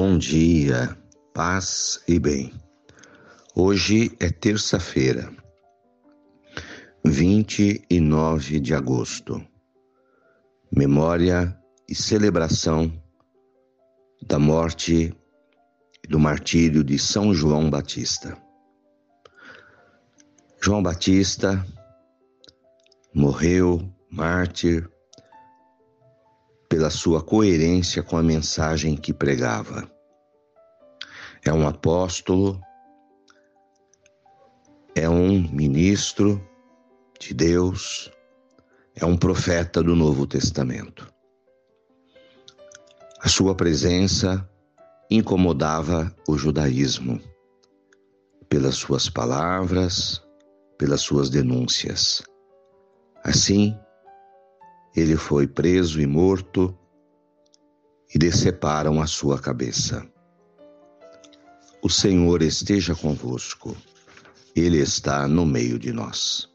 Bom dia, paz e bem. Hoje é terça-feira, 29 de agosto. Memória e celebração da morte e do martírio de São João Batista. João Batista morreu mártir pela sua coerência com a mensagem que pregava. É um apóstolo, é um ministro de Deus, é um profeta do Novo Testamento. A sua presença incomodava o judaísmo pelas suas palavras, pelas suas denúncias. Assim, ele foi preso e morto e deceparam a sua cabeça. O Senhor esteja convosco, Ele está no meio de nós.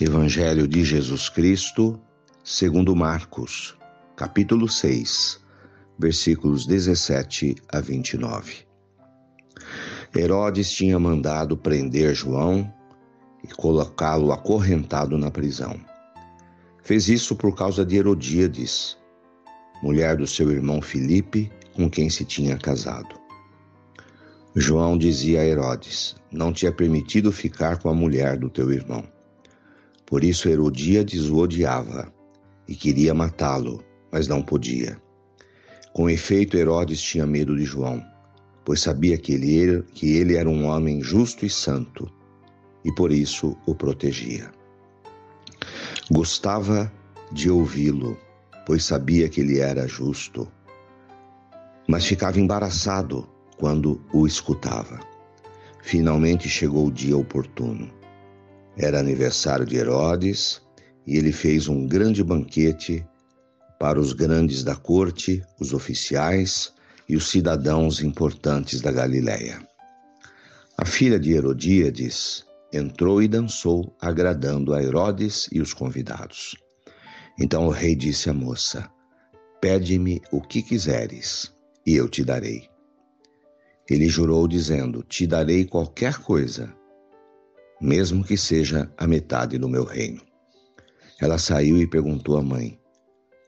Evangelho de Jesus Cristo, segundo Marcos, capítulo 6, versículos 17 a 29. Herodes tinha mandado prender João e colocá-lo acorrentado na prisão. Fez isso por causa de Herodíades, mulher do seu irmão Filipe, com quem se tinha casado. João dizia a Herodes: Não te é permitido ficar com a mulher do teu irmão. Por isso Herodíades o odiava e queria matá-lo, mas não podia. Com efeito, Herodes tinha medo de João, pois sabia que ele, que ele era um homem justo e santo, e por isso o protegia. Gostava de ouvi-lo, pois sabia que ele era justo, mas ficava embaraçado quando o escutava. Finalmente chegou o dia oportuno. Era aniversário de Herodes e ele fez um grande banquete para os grandes da corte, os oficiais e os cidadãos importantes da Galiléia. A filha de Herodíades entrou e dançou, agradando a Herodes e os convidados. Então o rei disse à moça: Pede-me o que quiseres, e eu te darei. Ele jurou, dizendo: Te darei qualquer coisa, mesmo que seja a metade do meu reino. Ela saiu e perguntou à mãe: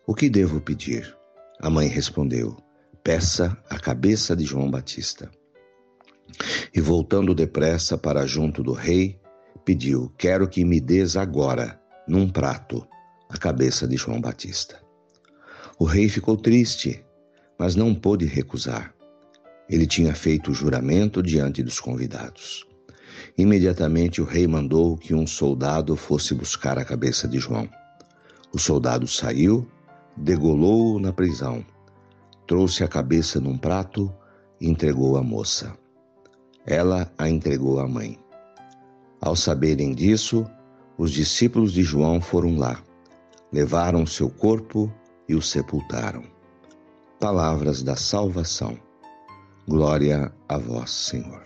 O que devo pedir? A mãe respondeu: Peça a cabeça de João Batista. E voltando depressa para junto do rei, pediu: Quero que me des agora, num prato, a cabeça de João Batista. O rei ficou triste, mas não pôde recusar. Ele tinha feito o juramento diante dos convidados. Imediatamente o rei mandou que um soldado fosse buscar a cabeça de João. O soldado saiu, degolou-o na prisão, trouxe a cabeça num prato e entregou à moça. Ela a entregou à mãe. Ao saberem disso, os discípulos de João foram lá, levaram seu corpo e o sepultaram. Palavras da salvação. Glória a vós, Senhor.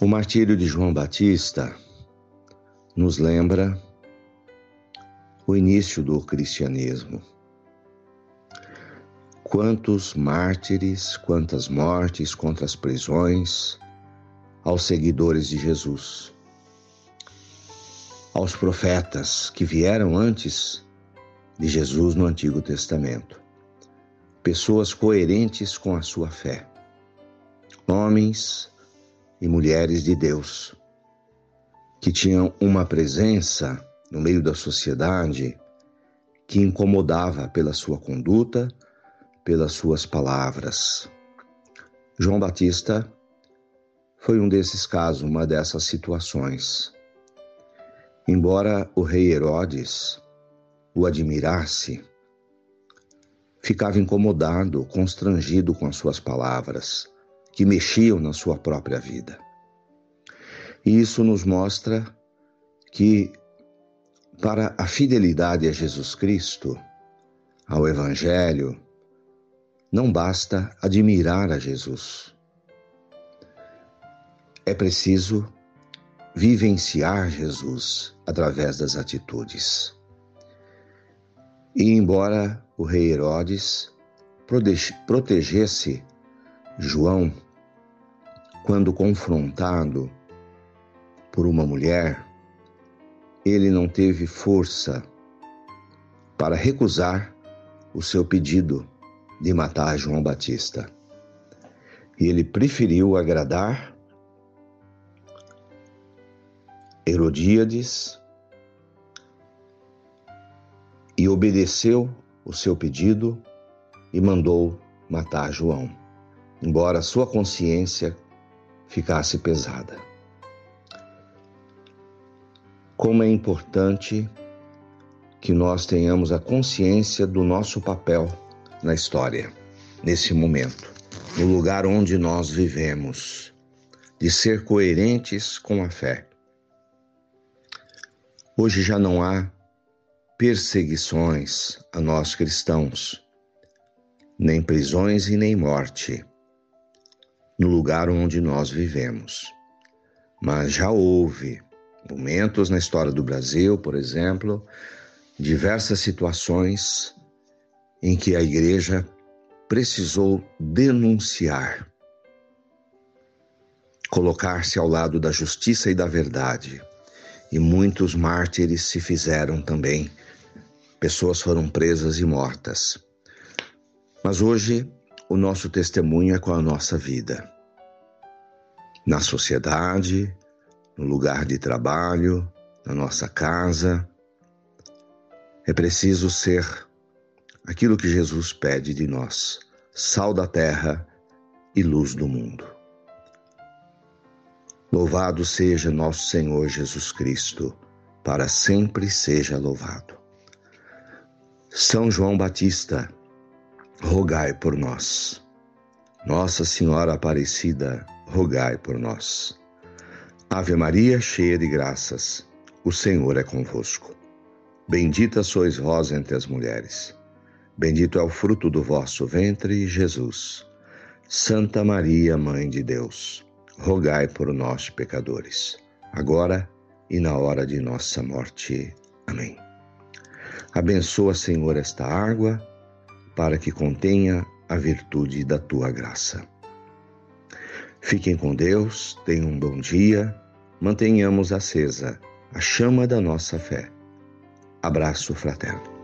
O martírio de João Batista nos lembra o início do cristianismo. Quantos mártires, quantas mortes contra as prisões aos seguidores de Jesus, aos profetas que vieram antes de Jesus no Antigo Testamento, pessoas coerentes com a sua fé, homens e mulheres de Deus, que tinham uma presença no meio da sociedade que incomodava pela sua conduta pelas suas palavras. João Batista foi um desses casos, uma dessas situações. Embora o rei Herodes o admirasse, ficava incomodado, constrangido com as suas palavras, que mexiam na sua própria vida. E isso nos mostra que, para a fidelidade a Jesus Cristo, ao Evangelho, não basta admirar a Jesus. É preciso vivenciar Jesus através das atitudes. E embora o rei Herodes protegesse João quando confrontado por uma mulher, ele não teve força para recusar o seu pedido de matar João Batista. E ele preferiu agradar Herodíades e obedeceu o seu pedido e mandou matar João, embora sua consciência ficasse pesada. Como é importante que nós tenhamos a consciência do nosso papel na história, nesse momento, no lugar onde nós vivemos, de ser coerentes com a fé. Hoje já não há perseguições a nós cristãos, nem prisões e nem morte no lugar onde nós vivemos. Mas já houve momentos na história do Brasil, por exemplo, diversas situações em que a igreja precisou denunciar, colocar-se ao lado da justiça e da verdade. E muitos mártires se fizeram também. Pessoas foram presas e mortas. Mas hoje o nosso testemunho é com a nossa vida. Na sociedade, no lugar de trabalho, na nossa casa. É preciso ser aquilo que Jesus pede de nós: sal da terra e luz do mundo. Louvado seja nosso Senhor Jesus Cristo, para sempre seja louvado. São João Batista, rogai por nós. Nossa Senhora Aparecida, rogai por nós. Ave Maria, cheia de graças, o Senhor é convosco. Bendita sois vós entre as mulheres. Bendito é o fruto do vosso ventre, Jesus. Santa Maria, Mãe de Deus, rogai por nós, pecadores, agora e na hora de nossa morte. Amém. Abençoa, Senhor, esta água para que contenha a virtude da tua graça. Fiquem com Deus, tenham um bom dia, mantenhamos acesa a chama da nossa fé. Abraço fraterno.